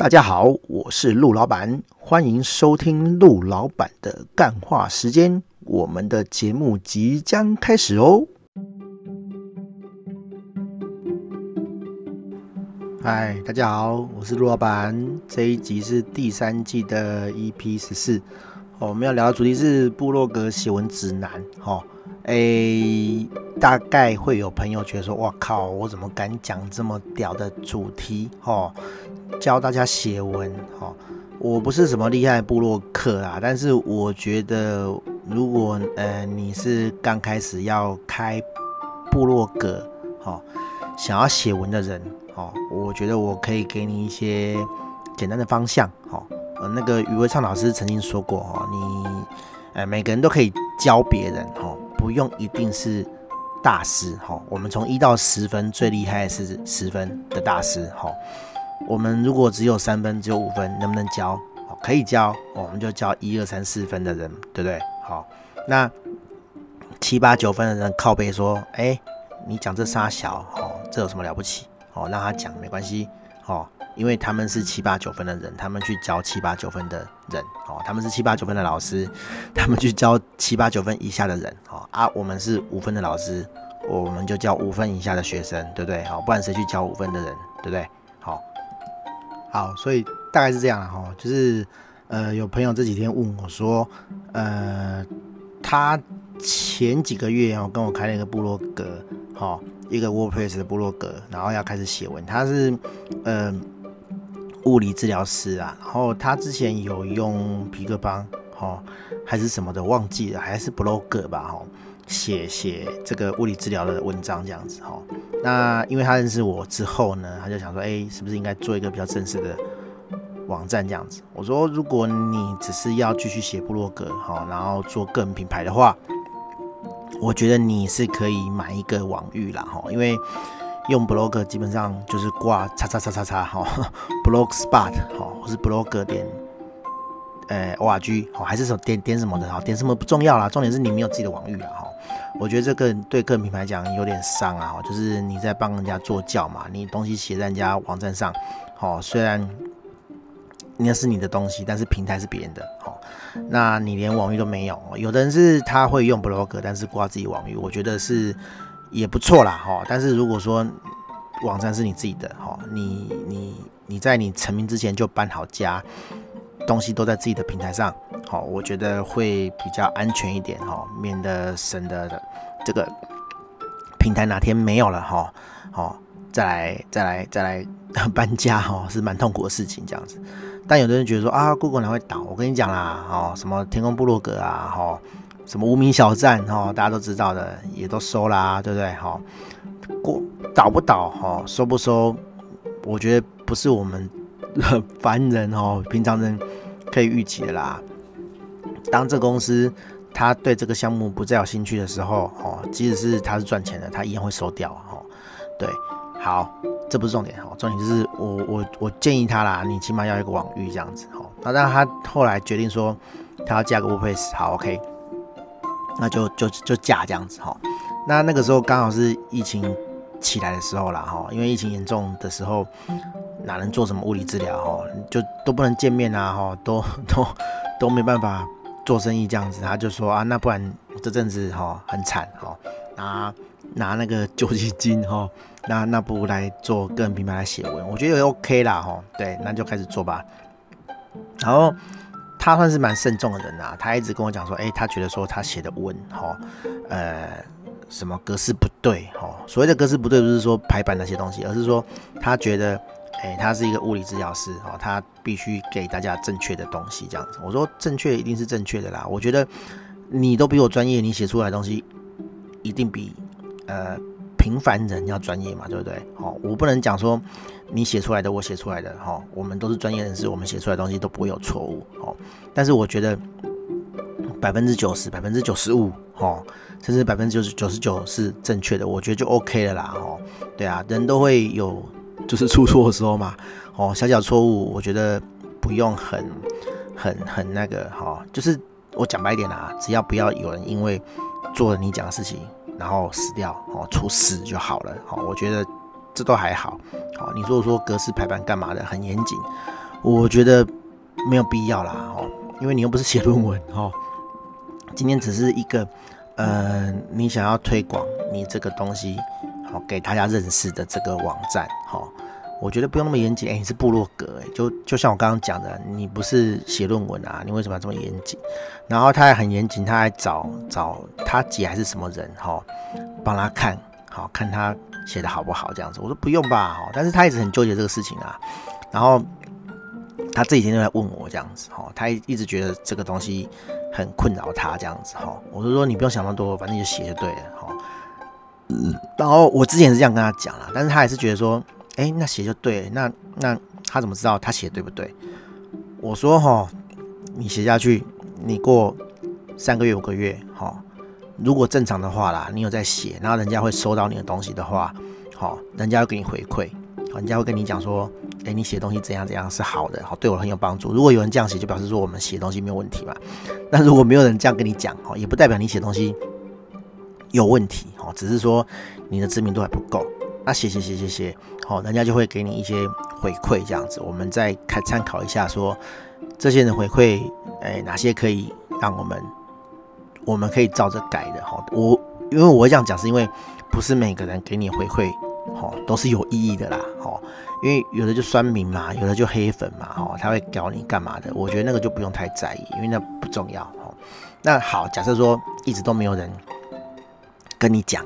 大家好，我是陆老板，欢迎收听陆老板的干话时间。我们的节目即将开始哦。嗨，大家好，我是陆老板。这一集是第三季的 EP 十四。哦，我们要聊的主题是部落格写文指南。哦，诶，大概会有朋友觉得说：“哇靠，我怎么敢讲这么屌的主题？”哦。教大家写文，哈，我不是什么厉害的部落客啊，但是我觉得，如果呃你是刚开始要开部落格，哈，想要写文的人，哈，我觉得我可以给你一些简单的方向，哈，呃，那个余维畅老师曾经说过，哈，你，呃，每个人都可以教别人，哈，不用一定是大师，哈，我们从一到十分最厉害是十分的大师，哈。我们如果只有三分，只有五分，能不能教？可以教，我们就教一二三四分的人，对不对？好，那七八九分的人靠背说：“哎，你讲这仨小，哦，这有什么了不起？哦，让他讲没关系，哦，因为他们是七八九分的人，他们去教七八九分的人，哦，他们是七八九分的老师，他们去教七八九分以下的人，哦啊，我们是五分的老师，我们就教五分以下的学生，对不对？好，不然谁去教五分的人，对不对？好。”好，所以大概是这样哈，就是呃，有朋友这几天问我说，呃，他前几个月哦跟我开了一个部落格，哈，一个 WordPress 的部落格，然后要开始写文，他是呃物理治疗师啊，然后他之前有用皮克邦，哈，还是什么的忘记了，还是 blog 吧，哈。写写这个物理治疗的文章这样子哈，那因为他认识我之后呢，他就想说，哎，是不是应该做一个比较正式的网站这样子？我说，如果你只是要继续写布洛格哈，然后做个人品牌的话，我觉得你是可以买一个网域啦哈，因为用 blog 基本上就是挂叉叉叉叉叉哈，blogspot 哈，或是 blog 点。呃，org 好，还是什么点点什么的哈，点什么不重要啦，重点是你没有自己的网域啦哈。我觉得这个对个人品牌讲有点伤啊，就是你在帮人家做教嘛，你东西写在人家网站上，好，虽然那是你的东西，但是平台是别人的，好，那你连网域都没有。有的人是他会用 blog，但是挂自己网域，我觉得是也不错啦哈。但是如果说网站是你自己的，哈，你你你在你成名之前就搬好家。东西都在自己的平台上，好，我觉得会比较安全一点，哈，免得省得这个平台哪天没有了，哈，好，再来再来再来 搬家，哈，是蛮痛苦的事情，这样子。但有的人觉得说啊，Google 哪会倒？我跟你讲啦，哦，什么天空部落格啊，哈，什么无名小站，哈，大家都知道的，也都收啦，对不对？哈，过倒不倒，哈，收不收？我觉得不是我们。凡人哦，平常人可以预期的啦。当这公司他对这个项目不再有兴趣的时候，哦，即使是他是赚钱的，他一样会收掉。哦，对，好，这不是重点。哦，重点就是我我我建议他啦，你起码要一个网域这样子。哦，那但他后来决定说他要加个 WordPress，好，OK，那就就就嫁这样子。哈，那那个时候刚好是疫情起来的时候啦。哈，因为疫情严重的时候。哪能做什么物理治疗哈？就都不能见面啊哈，都都都没办法做生意这样子。他就说啊，那不然这阵子哈很惨哈，拿拿那个 救济金哈，那那不如来做个人品牌来写文，我觉得也 OK 啦哈。对，那就开始做吧。然后他算是蛮慎重的人呐，他一直跟我讲说，哎，他觉得说他写的文哈，呃，什么格式不对哈。所谓的格式不对，不是说排版那些东西，而是说他觉得。哎，他是一个物理治疗师哦，他必须给大家正确的东西，这样子。我说正确一定是正确的啦。我觉得你都比我专业，你写出来的东西一定比呃平凡人要专业嘛，对不对？哦，我不能讲说你写出来的，我写出来的，哈，我们都是专业人士，我们写出来东西都不会有错误，哦。但是我觉得百分之九十、百分之九十五，哦，甚至百分之九十九十九是正确的，我觉得就 OK 了啦，哦，对啊，人都会有。就是出错的时候嘛，哦，小小错误，我觉得不用很、很、很那个，哈，就是我讲白一点啦，只要不要有人因为做了你讲的事情，然后死掉，哦，出事就好了，哦，我觉得这都还好，哦，你如果说格式排版干嘛的很严谨，我觉得没有必要啦，哦，因为你又不是写论文，哦，今天只是一个，呃，你想要推广你这个东西，好给大家认识的这个网站，好。我觉得不用那么严谨，哎、你是部落格，哎，就就像我刚刚讲的，你不是写论文啊，你为什么要这么严谨？然后他还很严谨，他还找找他姐还是什么人，哈，帮他看好看他写的好不好这样子。我说不用吧，哈，但是他一直很纠结这个事情啊。然后他这几天都在问我这样子，哈，他一直觉得这个东西很困扰他这样子，哈。我就说你不用想那么多，反正就写就对了，哈。然后我之前是这样跟他讲了，但是他还是觉得说。哎、那写就对，那那他怎么知道他写对不对？我说哈，你写下去，你过三个月五个月，哈，如果正常的话啦，你有在写，然后人家会收到你的东西的话，好，人家会给你回馈，人家会跟你讲说，哎、你写东西怎样怎样是好的，好，对我很有帮助。如果有人这样写，就表示说我们写东西没有问题嘛。那如果没有人这样跟你讲，哈，也不代表你写东西有问题，哈，只是说你的知名度还不够。那写写写写写，好，人家就会给你一些回馈，这样子，我们再看参考一下说，这些人回馈，哎、哪些可以让我们，我们可以照着改的，哈，我因为我会这样讲，是因为不是每个人给你回馈，哈，都是有意义的啦，哈，因为有的就酸民嘛，有的就黑粉嘛，哈，他会搞你干嘛的？我觉得那个就不用太在意，因为那不重要，哈。那好，假设说一直都没有人跟你讲。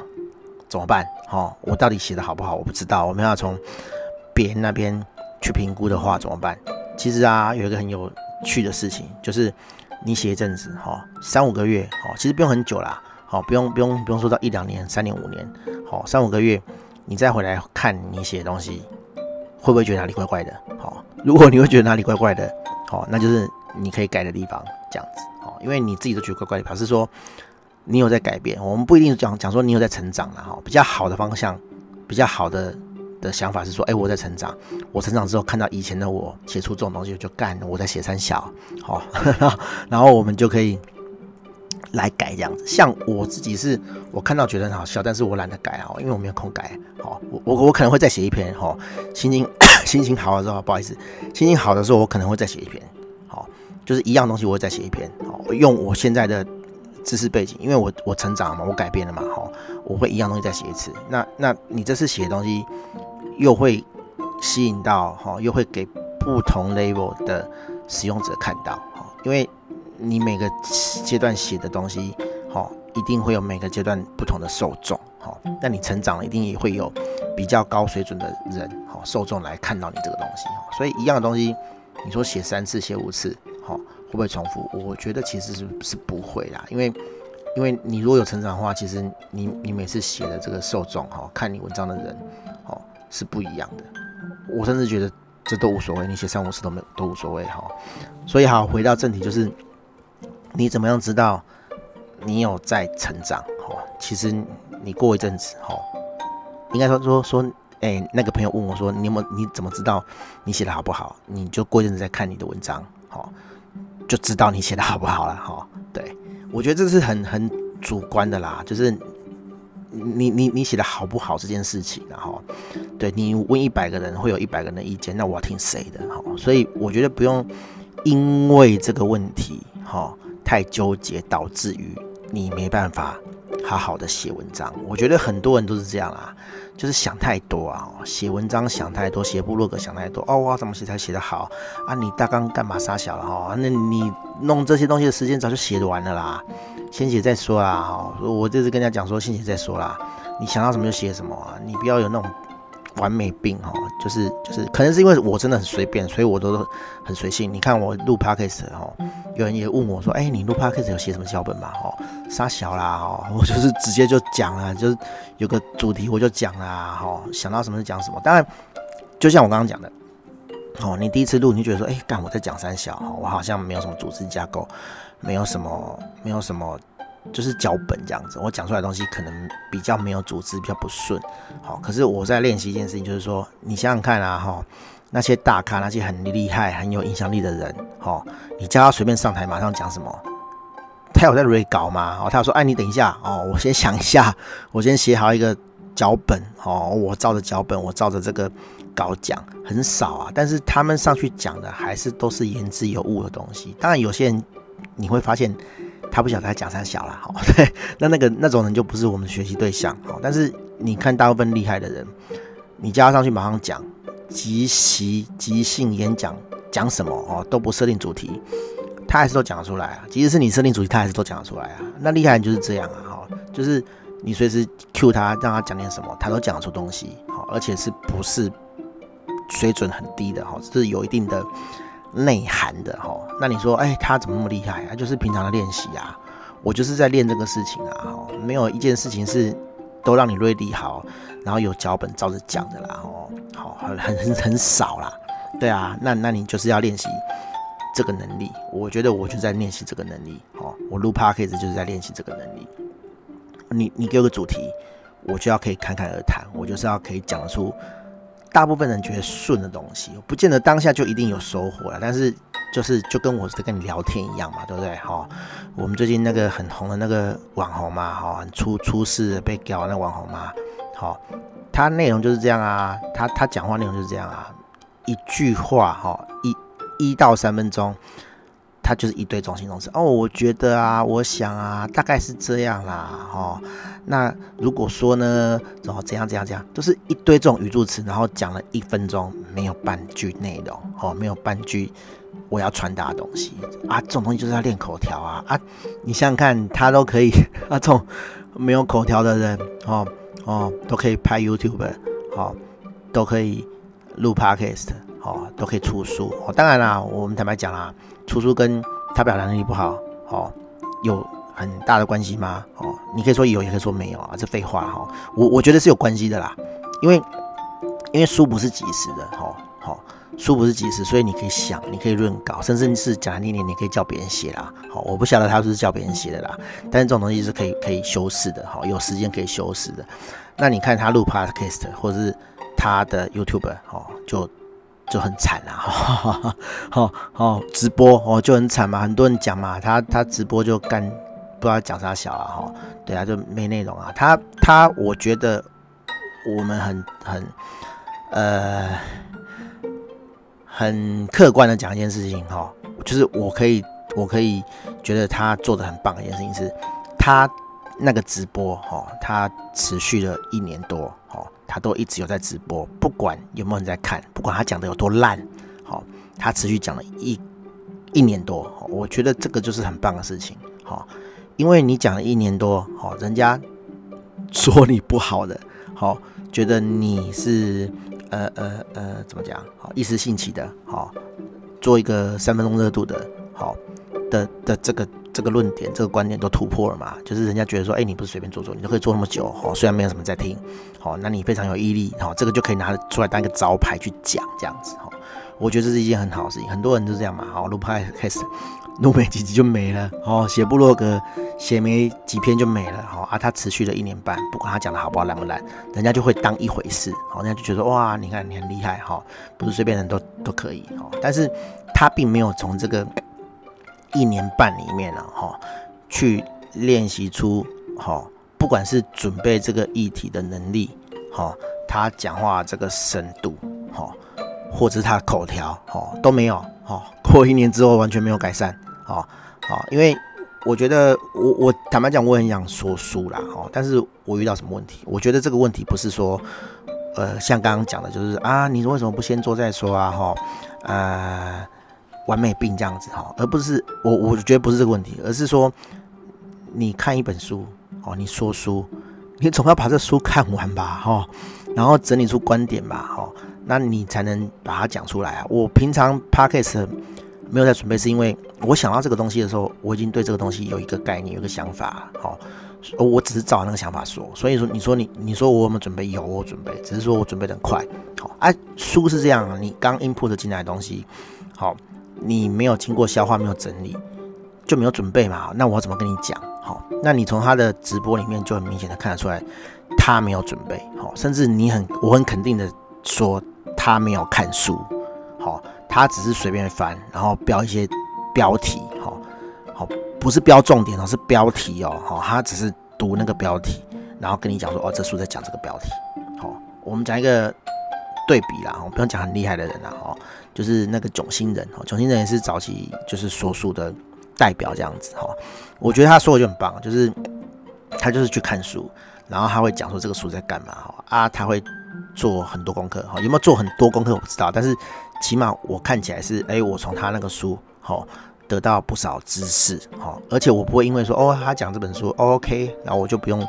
怎么办？哦，我到底写的好不好？我不知道。我们要从别人那边去评估的话，怎么办？其实啊，有一个很有趣的事情，就是你写一阵子，哈，三五个月，哦，其实不用很久啦，好，不用不用不用说到一两年、三年、五年，好，三五个月，你再回来看你写的东西，会不会觉得哪里怪怪的？好，如果你会觉得哪里怪怪的，好，那就是你可以改的地方，这样子，好，因为你自己都觉得怪怪的，表示说。你有在改变，我们不一定讲讲说你有在成长了哈。比较好的方向，比较好的的想法是说，哎、我在成长，我成长之后看到以前的我写出这种东西，就干，我在写三小，好，然后我们就可以来改这样子。像我自己是，我看到觉得很好笑，但是我懒得改啊，因为我没有空改。好，我我我可能会再写一篇，哈，心情 心情好的时候，不好意思，心情好的时候，我可能会再写一篇，好，就是一样东西，我会再写一篇，好，用我现在的。知识背景，因为我我成长了嘛，我改变了嘛，哈，我会一样东西再写一次。那那你这次写的东西又会吸引到哈，又会给不同 level 的使用者看到，哈，因为你每个阶段写的东西，哈，一定会有每个阶段不同的受众，哈。那你成长了，一定也会有比较高水准的人，哈，受众来看到你这个东西，所以一样的东西，你说写三次，写五次，哈。会不会重复？我觉得其实是是不会啦，因为因为你如果有成长的话，其实你你每次写的这个受众哈，看你文章的人哦是不一样的。我甚至觉得这都无所谓，你写三五次都没都无所谓哈。所以好，回到正题，就是你怎么样知道你有在成长？哈，其实你过一阵子哈，应该说说说，哎、那个朋友问我说，你有没有你怎么知道你写的好不好？你就过一阵子再看你的文章，哈。就知道你写的好不好了哈。对，我觉得这是很很主观的啦，就是你你你写的好不好这件事情，然后对你问一百个人，会有一百个人的意见，那我要听谁的哈？所以我觉得不用因为这个问题哈太纠结，导致于你没办法好好的写文章。我觉得很多人都是这样啦。就是想太多啊，写文章想太多，写部落格想太多哦，哇，怎么写才写得好啊？你大纲干嘛杀小了哈？那你弄这些东西的时间早就写完了啦，先写再说啦哈。我这次跟人家讲说，先写再说啦，你想到什么就写什么啊，你不要有那种。完美病哈，就是就是，可能是因为我真的很随便，所以我都很随性。你看我录 podcast 哈，有人也问我说：“哎、你录 podcast 有写什么脚本吗？”哈，杀小啦哈，我就是直接就讲了，就是有个主题我就讲啦哈，想到什么就讲什么。当然，就像我刚刚讲的，哦，你第一次录，你觉得说：“哎、欸，干我在讲三小哈，我好像没有什么组织架构，没有什么，没有什么。”就是脚本这样子，我讲出来的东西可能比较没有组织，比较不顺。好，可是我在练习一件事情，就是说，你想想看啊，哈，那些大咖，那些很厉害、很有影响力的人，哈，你叫他随便上台，马上讲什么？他有在 re 稿吗？哦，他有说，哎，你等一下，哦，我先想一下，我先写好一个脚本哦，我照着脚本，我照着这个稿讲，很少啊。但是他们上去讲的还是都是言之有物的东西。当然，有些人你会发现他不晓得他讲三小了，好，那那个那种人就不是我们学习对象。好，但是你看大部分厉害的人，你叫他上去马上讲，即席即兴演讲，讲什么哦都不设定主题，他还是都讲得出来啊。即使是你设定主题，他还是都讲得出来啊。那厉害人就是这样啊，哈，就是。你随时 cue 他，让他讲点什么，他都讲得出东西，好，而且是不是水准很低的，哈，是有一定的内涵的，哈。那你说，哎，他怎么那么厉害啊？就是平常的练习啊，我就是在练这个事情啊，没有一件事情是都让你 ready 好，然后有脚本照着讲的啦，哦，好，很很很少啦，对啊，那那你就是要练习这个能力，我觉得我就在练习这个能力，哦，我录 podcast 就是在练习这个能力。你你给我个主题，我就要可以侃侃而谈，我就是要可以讲得出大部分人觉得顺的东西，不见得当下就一定有收获了，但是就是就跟我在跟你聊天一样嘛，对不对？哈，我们最近那个很红的那个网红嘛，哈，很出出事被搞那网红嘛，好，他内容就是这样啊，他他讲话内容就是这样啊，一句话哈，一一到三分钟。他就是一堆中心动词哦，我觉得啊，我想啊，大概是这样啦，哦，那如果说呢，然后怎样怎样怎样，都是一堆这种语助词，然后讲了一分钟，没有半句内容，哦，没有半句我要传达的东西。啊，这种东西就是要练口条啊啊，你想想看，他都可以 啊，这种没有口条的人，哦哦，都可以拍 YouTube，哦，都可以录 Podcast，哦，都可以出书，哦，当然啦，我们坦白讲啦。出书跟他表达能力不好，哦，有很大的关系吗？哦，你可以说有，也可以说没有啊，这废话哈、哦。我我觉得是有关系的啦，因为因为书不是即时的，哈、哦，好、哦，书不是即时，所以你可以想，你可以润稿，甚至是讲念念，你可以叫别人写啦。好、我不晓得他是不是叫别人写的啦，但是这种东西是可以可以修饰的，哈、有时间可以修饰的。那你看他录 Podcast 或者是他的 YouTube 哦，就。就很惨啦，哈，好好直播哦就很惨嘛，很多人讲嘛，他他直播就干不知道讲啥小啊，哈，对啊，就没内容啊。他他我觉得我们很很呃很客观的讲一件事情哈，就是我可以我可以觉得他做的很棒的一件事情是，他那个直播哈，他持续了一年多，哈。他都一直有在直播，不管有没有人在看，不管他讲的有多烂，好，他持续讲了一一年多，我觉得这个就是很棒的事情，好，因为你讲了一年多，好，人家说你不好的，好，觉得你是呃呃呃怎么讲，好，一时兴起的，好，做一个三分钟热度的，好的的这个。这个论点、这个观点都突破了嘛？就是人家觉得说，哎，你不是随便做做，你都可以做那么久，哦，虽然没有什么在听，好，那你非常有毅力，好，这个就可以拿出来当一个招牌去讲，这样子，哈，我觉得这是一件很好的事情。很多人都这样嘛，好，录拍开始，录没几集就没了，哦，写部落格写没几篇就没了，好啊，他持续了一年半，不管他讲的好不好烂不烂，人家就会当一回事，好，人家就觉得哇，你看你很厉害，哈，不是随便人都都可以，哈，但是他并没有从这个。一年半里面了哈，去练习出哈，不管是准备这个议题的能力哈，他讲话这个深度哈，或者是他口条哈都没有哈，过一年之后完全没有改善啊啊！因为我觉得我我坦白讲我很想说书啦哈，但是我遇到什么问题？我觉得这个问题不是说呃像刚刚讲的，就是啊你为什么不先做再说啊哈呃。完美病这样子哈，而不是我，我觉得不是这个问题，而是说你看一本书哦，你说书，你总要把这书看完吧哈，然后整理出观点吧哈，那你才能把它讲出来啊。我平常 podcast 没有在准备，是因为我想到这个东西的时候，我已经对这个东西有一个概念，有个想法哈，我只是照那个想法说。所以说，你说你你说我有没有准备？有，我准备，只是说我准备的很快。好，啊，书是这样，你刚 input 进来的东西，好。你没有经过消化，没有整理，就没有准备嘛？那我怎么跟你讲？好，那你从他的直播里面就很明显的看得出来，他没有准备。好，甚至你很，我很肯定的说，他没有看书。好，他只是随便翻，然后标一些标题。好，好，不是标重点哦，是标题哦。好，他只是读那个标题。然后跟你讲说，哦，这书在讲这个标题。好、我们讲一个对比啦，我不用讲很厉害的人啦，哦，就是那个囧星人，哦，囧星人也是早期就是说书的代表这样子，哈、我觉得他说的就很棒，就是他就是去看书，然后他会讲说这个书在干嘛，哈、啊，他会做很多功课，哈、有没有做很多功课我不知道，但是起码我看起来是，哎，我从他那个书，哈、得到不少知识，哈，而且我不会因为说哦，他讲这本书，OK，然后我就不用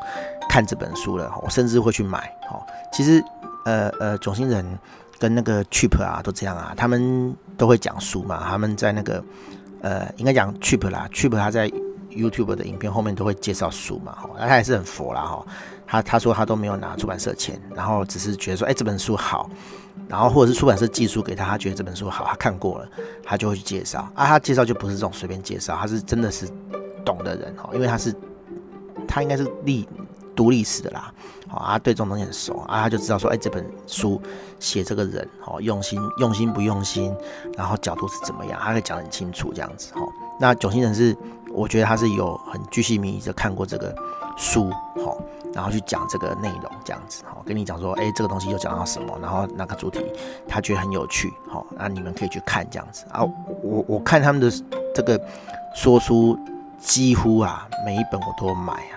看这本书了，我甚至会去买，哈。其实，呃呃，总星人跟那个 Cheap 啊都这样啊，他们都会讲书嘛，他们在那个呃，应该讲 Cheap 啦，Cheap 他在 YouTube 的影片后面都会介绍书嘛，哈，他也是很佛啦，哈，他他说他都没有拿出版社钱，然后只是觉得说，哎，这本书好。然后或者是出版社寄书给他，他觉得这本书好，他看过了，他就会去介绍啊。他介绍就不是这种随便介绍，他是真的是懂的人哦，因为他是他应该是历读历史的啦，好啊，对这种东西很熟啊，他就知道说，哎，这本书写这个人哦，用心用心不用心，然后角度是怎么样，他可以讲得很清楚这样子哈。那九星人是，我觉得他是有很巨细靡遗的看过这个书哈。然后去讲这个内容，这样子，好，跟你讲说，哎，这个东西又讲到什么，然后哪个主题，他觉得很有趣，好，那你们可以去看这样子啊。我我看他们的这个说书，几乎啊每一本我都买啊，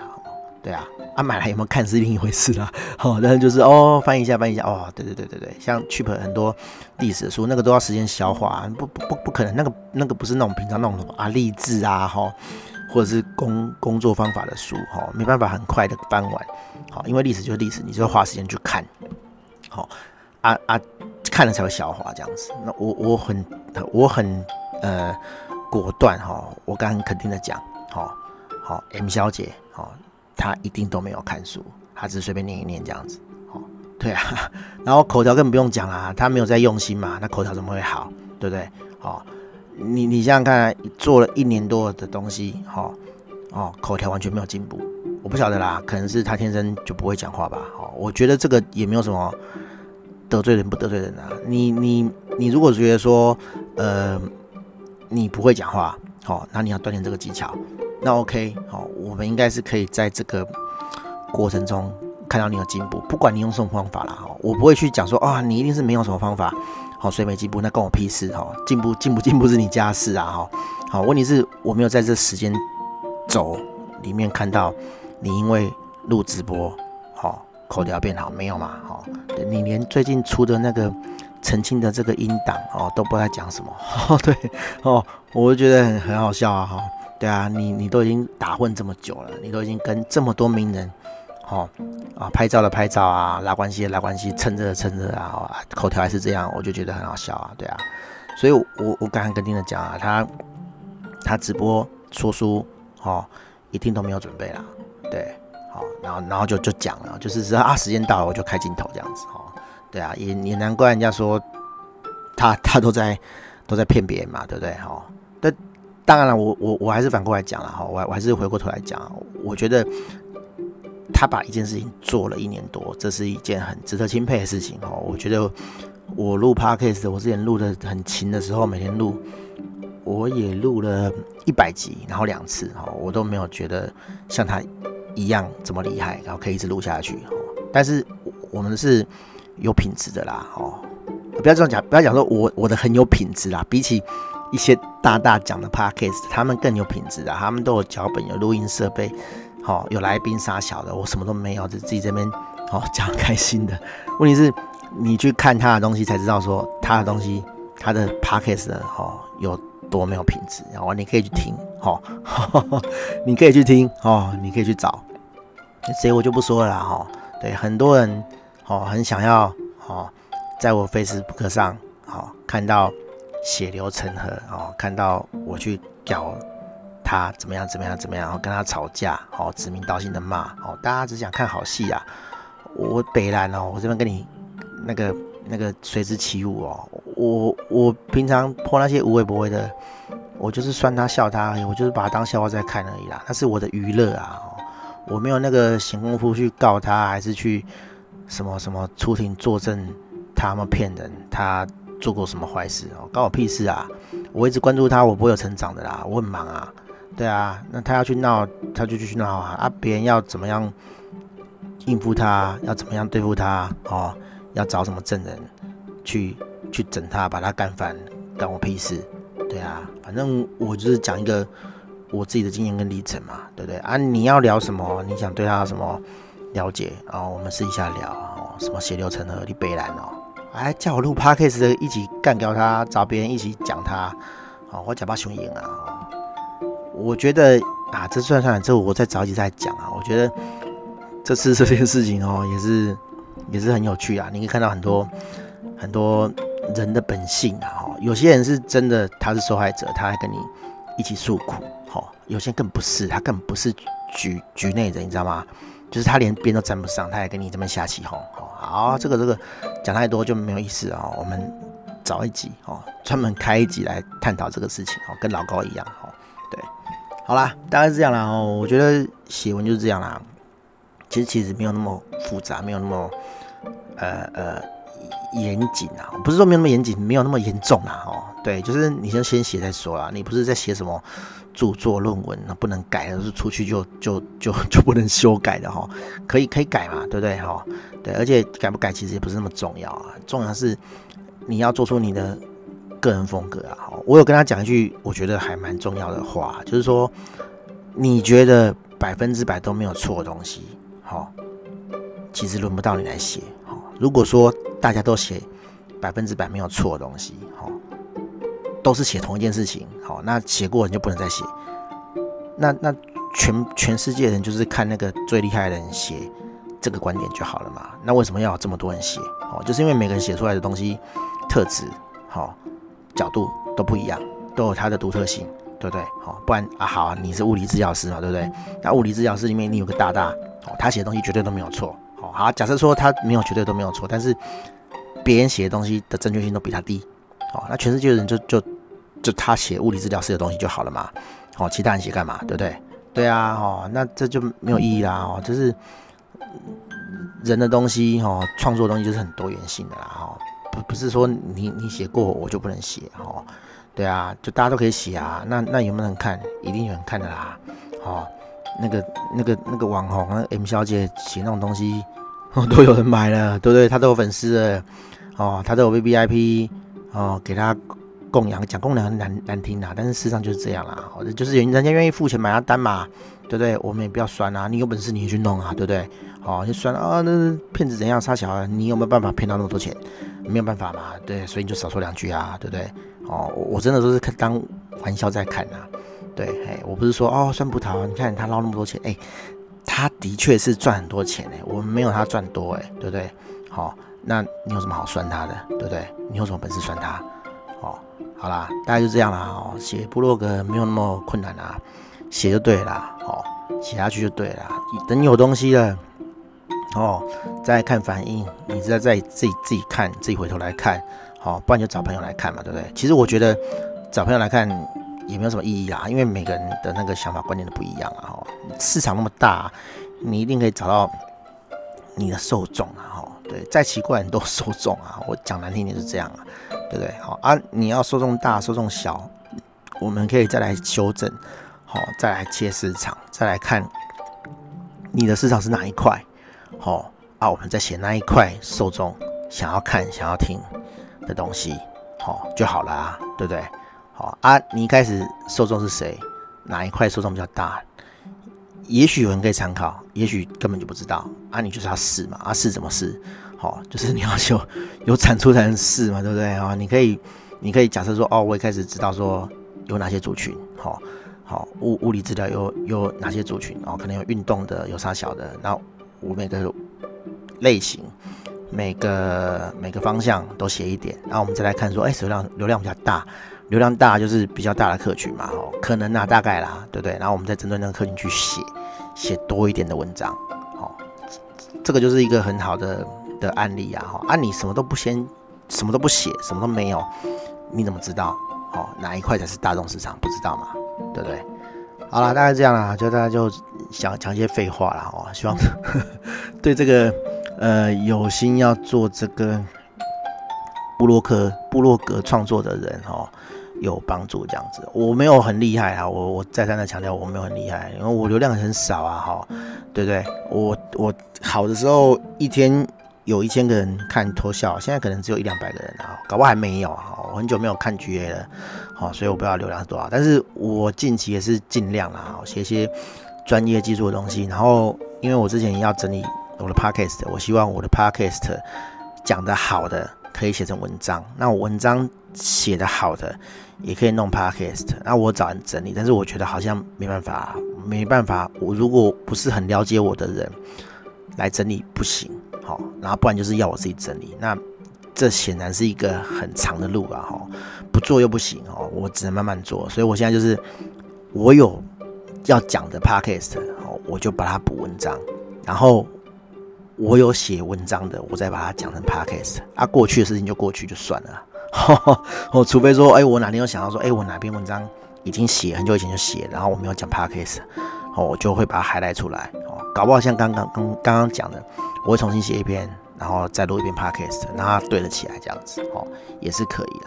对啊，啊买来有没有看是另一回事啦，好，但是就是哦翻一下翻一下，哦，对对对对对，像 Cheap 很多历史的书，那个都要时间消化，不不不不可能，那个那个不是那种平常那种啊励志啊，哈。或者是工工作方法的书，哈，没办法很快的翻完，好，因为历史就是历史，你就要花时间去看，好，啊啊，看了才会消化这样子。那我我很我很呃果断哈，我敢很肯定的讲，好，好，M 小姐，好，他一定都没有看书，他只是随便念一念这样子，哦，对啊，然后口条更不用讲啦，他没有在用心嘛，那口条怎么会好，对不对？哦。你你想想看，做了一年多的东西，哦，哦，口条完全没有进步，我不晓得啦，可能是他天生就不会讲话吧，哦，我觉得这个也没有什么得罪人不得罪人啊，你你你如果觉得说，呃，你不会讲话，好，那你要锻炼这个技巧，那 OK，好，我们应该是可以在这个过程中看到你有进步，不管你用什么方法啦，哈，我不会去讲说啊，你一定是没有什么方法。好，所以没进步，那关我屁事哈！进步进不进步是你家事啊哈！好，问题是我没有在这时间轴里面看到你因为录直播，好口条变好没有嘛？好，你连最近出的那个澄清的这个音档哦都不知道讲什么 哦，对哦，我就觉得很很好笑啊哈！对啊，你你都已经打混这么久了，你都已经跟这么多名人。哦，啊，拍照的拍照啊，拉关系的拉关系，蹭热的蹭热啊，口条还是这样，我就觉得很好笑啊，对啊，所以我，我刚刚跟丁的讲啊，他他直播说书，哦，一定都没有准备啦，对，好，然后然后就就讲了，就是说啊，时间到了我就开镜头这样子，哦，对啊，也也难怪人家说他他都在都在骗别人嘛，对不对？哦，当然了，我我我还是反过来讲了哈，我我还是回过头来讲，我觉得。他把一件事情做了一年多，这是一件很值得钦佩的事情哦。我觉得我录 Podcast，我之前录的很勤的时候，每天录，我也录了一百集，然后两次哈，我都没有觉得像他一样这么厉害，然后可以一直录下去哦。但是我们是有品质的啦哦，不要这样讲，不要讲说我我的很有品质啦，比起一些大大讲的 Podcast，他们更有品质的，他们都有脚本，有录音设备。好，有来宾杀小的，我什么都没有，就自己这边好 讲开心的。问题是，你去看他的东西才知道说他的东西，他的 podcast 哦有多没有品质。然后你可以去听，哦，你可以去听，哦，你可以去找。谁我就不说了啦，哈。对，很多人哦很想要哦，在我 Facebook 上哦看到血流成河哦，看到我去搞。他怎么样？怎么样？怎么样？然后跟他吵架，哦，指名道姓的骂，哦，大家只想看好戏啊！我北兰哦，我这边跟你那个那个随之起舞哦。我我平常泼那些无微不微的，我就是酸他笑他而已，我就是把他当笑话在看而已啦。那是我的娱乐啊，我没有那个闲工夫去告他，还是去什么什么出庭作证，他们骗人，他做过什么坏事哦？关我屁事啊！我一直关注他，我不会有成长的啦，我很忙啊。对啊，那他要去闹，他就继续闹啊！啊，别人要怎么样应付他，要怎么样对付他哦，要找什么证人去去整他，把他干翻，干我屁事？对啊，反正我就是讲一个我自己的经验跟历程嘛，对不对啊？你要聊什么？你想对他什么了解啊、哦？我们试一下聊哦，什么血流成河，你北兰哦，哎，叫我录 podcast 的一起干掉他，找别人一起讲他，哦，我假巴熊赢啊！我觉得啊，这算算这我再找一集再讲啊。我觉得这次这件事情哦，也是也是很有趣啊。你可以看到很多很多人的本性啊。哈，有些人是真的他是受害者，他还跟你一起诉苦。哈，有些人更不是，他根本不是局局内人，你知道吗？就是他连边都沾不上，他还跟你这么瞎起哄。好，这个这个讲太多就没有意思啊。我们找一集哦，专门开一集来探讨这个事情哦，跟老高一样哦。对。好啦，大概是这样啦哦。我觉得写文就是这样啦。其实其实没有那么复杂，没有那么呃呃严谨啊。不是说没有那么严谨，没有那么严重啦哦。对，就是你先先写再说啦。你不是在写什么著作论文，那不能改，就是出去就就就 就不能修改的哈。可以可以改嘛，对不对哈？对，而且改不改其实也不是那么重要啊。重要是你要做出你的。个人风格啊，好，我有跟他讲一句我觉得还蛮重要的话，就是说，你觉得百分之百都没有错的东西，好，其实轮不到你来写，好。如果说大家都写百分之百没有错的东西，好，都是写同一件事情，好，那写过人就不能再写，那那全全世界人就是看那个最厉害的人写这个观点就好了嘛？那为什么要有这么多人写？哦，就是因为每个人写出来的东西特质，好。角度都不一样，都有它的独特性，对不对？好，不然啊，好啊，你是物理治疗师嘛，对不对？那物理治疗师里面你有个大大，哦，他写的东西绝对都没有错，好，好，假设说他没有绝对都没有错，但是别人写的东西的正确性都比他低，哦，那全世界的人就就就他写物理治疗师的东西就好了嘛，好，其他人写干嘛，对不对？对啊，哦，那这就没有意义啦，哦，就是人的东西，哦，创作的东西就是很多元性的啦，哈。不不是说你你写过我就不能写哦，对啊，就大家都可以写啊，那那有没有人看？一定有人看的啦，哦，那个那个那个网红那 M 小姐写那种东西，哦，都有人买了，对不对？她都有粉丝了，哦，她都有 VVIP，哦，给他供养，讲供养很难难听啊，但是事实上就是这样啦，哦，就是人人家愿意付钱买他单嘛，对不对？我们也不要酸啊，你有本事你也去弄啊，对不对？哦，就酸啊，那骗子怎样杀小孩？你有没有办法骗到那么多钱？没有办法嘛，对，所以你就少说两句啊，对不对？哦，我，真的都是看当玩笑在看啊，对，嘿，我不是说哦酸葡萄，你看他捞那么多钱，哎，他的确是赚很多钱哎，我们没有他赚多哎，对不对？好，那你有什么好算他的，对不对？你有什么本事算他？哦，好啦，大概就这样啦，哦，写部落格没有那么困难啊，写就对了，哦，写下去就对了，等你有东西了。哦，再看反应，你再再自己自己看，自己回头来看，好，不然就找朋友来看嘛，对不对？其实我觉得找朋友来看也没有什么意义啦，因为每个人的那个想法观念都不一样啊。哈，市场那么大，你一定可以找到你的受众啊。哈，对，再奇怪你都受众啊，我讲难听点是这样啊，对不对？好啊，你要受众大，受众小，我们可以再来修正，好，再来切市场，再来看你的市场是哪一块。好、啊，我们在写那一块受众想要看、想要听的东西，好、就好了啊，对不对？好、啊，你一开始受众是谁？哪一块受众比较大？也许有人可以参考，也许根本就不知道啊。你就是要试嘛，啊试怎么试？好、哦，就是你要有有产出才能试嘛，对不对啊、哦？你可以，你可以假设说，哦，我一开始知道说有哪些族群，好、哦，好、物物理治疗有有哪些族群哦，可能有运动的，有啥小的，然后。我每个类型、每个每个方向都写一点，然后我们再来看说，哎，流量流量比较大，流量大就是比较大的客群嘛，哦，可能啊，大概啦，对不对？然后我们再针对那个客群去写，写多一点的文章，好，这个就是一个很好的的案例啊，哈，啊，你什么都不先，什么都不写，什么都没有，你怎么知道？哦，哪一块才是大众市场？不知道嘛，对不对？好了，大概这样啦，就大家就想讲一些废话了哦。希望 对这个呃有心要做这个部落客部落格创作的人哦，有帮助这样子。我没有很厉害啊，我我再三的强调我没有很厉害，因为我流量很少啊，哈，对不对？我我好的时候一天有一千个人看脱笑，现在可能只有一两百个人啊，搞不好还没有啊，我很久没有看 GA 了，好，所以我不知道流量是多少，但是我近期也是尽量啦，写一些专业技术的东西，然后因为我之前要整理我的 Podcast，我希望我的 Podcast 讲的好的可以写成文章，那我文章写的好的也可以弄 Podcast，那我找人整理，但是我觉得好像没办法，没办法，我如果不是很了解我的人来整理不行，好，然后不然就是要我自己整理，那这显然是一个很长的路啊，哈，不做又不行哦，我只能慢慢做，所以我现在就是我有要讲的 Podcast，好，我就把它补文章，然后。我有写文章的，我再把它讲成 podcast 啊，过去的事情就过去就算了。哦除非说，哎、我哪天有想到说，哎、我哪篇文章已经写很久以前就写，然后我没有讲 podcast，哦，我就会把它还来出来。哦，搞不好像刚刚刚刚刚讲的，我会重新写一篇，然后再录一篇 podcast，让它对得起来，这样子，哦，也是可以的。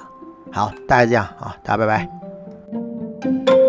好，大概这样啊，大家拜拜。